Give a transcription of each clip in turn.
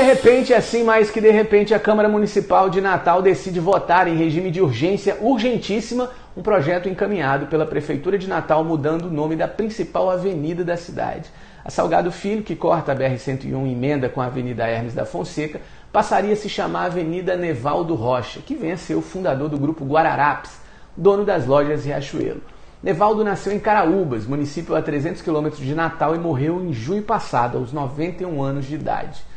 de repente, assim mais que de repente, a Câmara Municipal de Natal decide votar em regime de urgência urgentíssima um projeto encaminhado pela Prefeitura de Natal mudando o nome da principal avenida da cidade. A Salgado Filho, que corta a BR-101 emenda com a Avenida Hermes da Fonseca, passaria a se chamar Avenida Nevaldo Rocha, que vem a ser o fundador do grupo Guararapes, dono das lojas Riachuelo. Nevaldo nasceu em Caraúbas, município a 300 quilômetros de Natal, e morreu em junho passado, aos 91 anos de idade.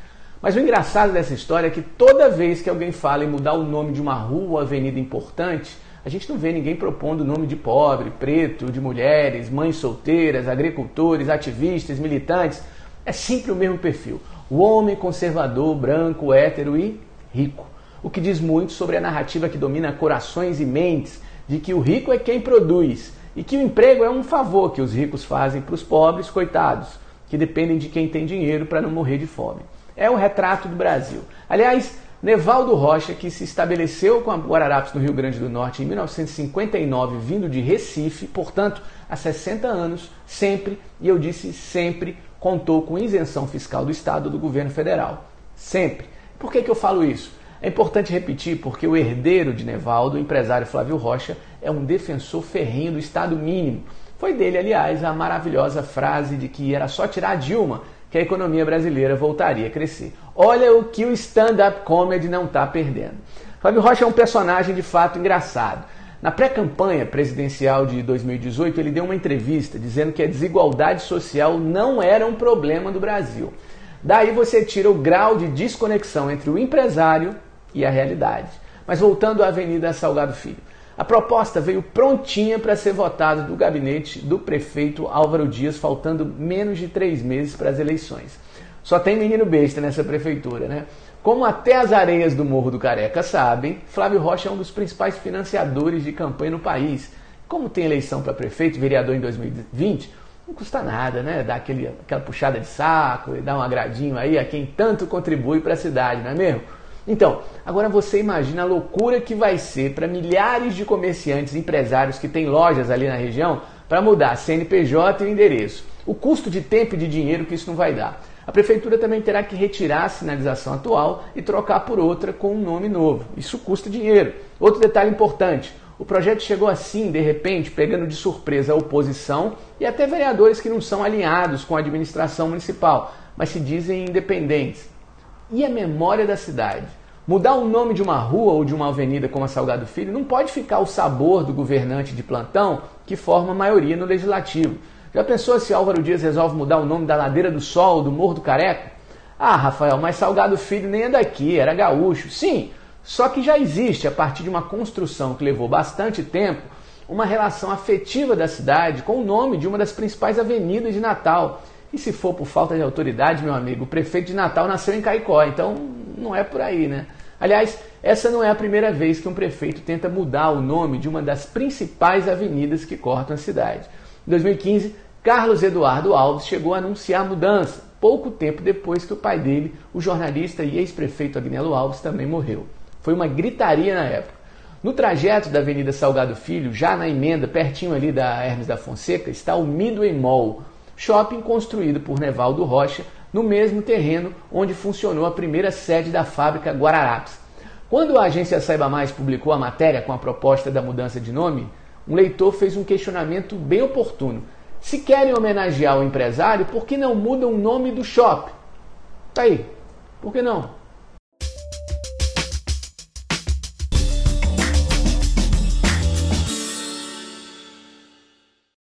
Mas o engraçado dessa história é que toda vez que alguém fala em mudar o nome de uma rua ou avenida importante, a gente não vê ninguém propondo o nome de pobre, preto, de mulheres, mães solteiras, agricultores, ativistas, militantes. É sempre o mesmo perfil. O homem conservador, branco, hétero e rico. O que diz muito sobre a narrativa que domina corações e mentes de que o rico é quem produz e que o emprego é um favor que os ricos fazem para os pobres, coitados, que dependem de quem tem dinheiro para não morrer de fome. É o retrato do Brasil. Aliás, Nevaldo Rocha, que se estabeleceu com a Guararapes no Rio Grande do Norte em 1959, vindo de Recife, portanto, há 60 anos, sempre, e eu disse sempre, contou com isenção fiscal do Estado do governo federal. Sempre. Por que, que eu falo isso? É importante repetir porque o herdeiro de Nevaldo, o empresário Flávio Rocha, é um defensor ferrenho do Estado mínimo. Foi dele, aliás, a maravilhosa frase de que era só tirar Dilma que a economia brasileira voltaria a crescer. Olha o que o stand-up comedy não está perdendo. Flávio Rocha é um personagem de fato engraçado. Na pré-campanha presidencial de 2018, ele deu uma entrevista dizendo que a desigualdade social não era um problema do Brasil. Daí você tira o grau de desconexão entre o empresário e a realidade. Mas voltando à Avenida Salgado Filho. A proposta veio prontinha para ser votada do gabinete do prefeito Álvaro Dias, faltando menos de três meses para as eleições. Só tem menino besta nessa prefeitura, né? Como até as areias do Morro do Careca sabem, Flávio Rocha é um dos principais financiadores de campanha no país. Como tem eleição para prefeito, vereador em 2020, não custa nada, né? Dar aquele, aquela puxada de saco e dar um agradinho aí a quem tanto contribui para a cidade, não é mesmo? Então, agora você imagina a loucura que vai ser para milhares de comerciantes empresários que têm lojas ali na região para mudar CNPJ e endereço. O custo de tempo e de dinheiro que isso não vai dar. A prefeitura também terá que retirar a sinalização atual e trocar por outra com um nome novo. Isso custa dinheiro. Outro detalhe importante: o projeto chegou assim, de repente, pegando de surpresa a oposição e até vereadores que não são alinhados com a administração municipal, mas se dizem independentes e a memória da cidade. Mudar o nome de uma rua ou de uma avenida como a Salgado Filho não pode ficar o sabor do governante de plantão que forma a maioria no legislativo. Já pensou se Álvaro Dias resolve mudar o nome da Ladeira do Sol, do Morro do Careca? Ah, Rafael, mas Salgado Filho nem é daqui, era gaúcho. Sim, só que já existe, a partir de uma construção que levou bastante tempo, uma relação afetiva da cidade com o nome de uma das principais avenidas de Natal. E se for por falta de autoridade, meu amigo, o prefeito de Natal nasceu em Caicó, então não é por aí, né? Aliás, essa não é a primeira vez que um prefeito tenta mudar o nome de uma das principais avenidas que cortam a cidade. Em 2015, Carlos Eduardo Alves chegou a anunciar a mudança, pouco tempo depois que o pai dele, o jornalista e ex-prefeito Agnello Alves, também morreu. Foi uma gritaria na época. No trajeto da Avenida Salgado Filho, já na emenda, pertinho ali da Hermes da Fonseca, está o Midway Mall, shopping construído por Nevaldo Rocha no mesmo terreno onde funcionou a primeira sede da fábrica Guararapes. Quando a agência Saiba Mais publicou a matéria com a proposta da mudança de nome, um leitor fez um questionamento bem oportuno. Se querem homenagear o empresário, por que não mudam o nome do shopping? Tá aí. Por que não?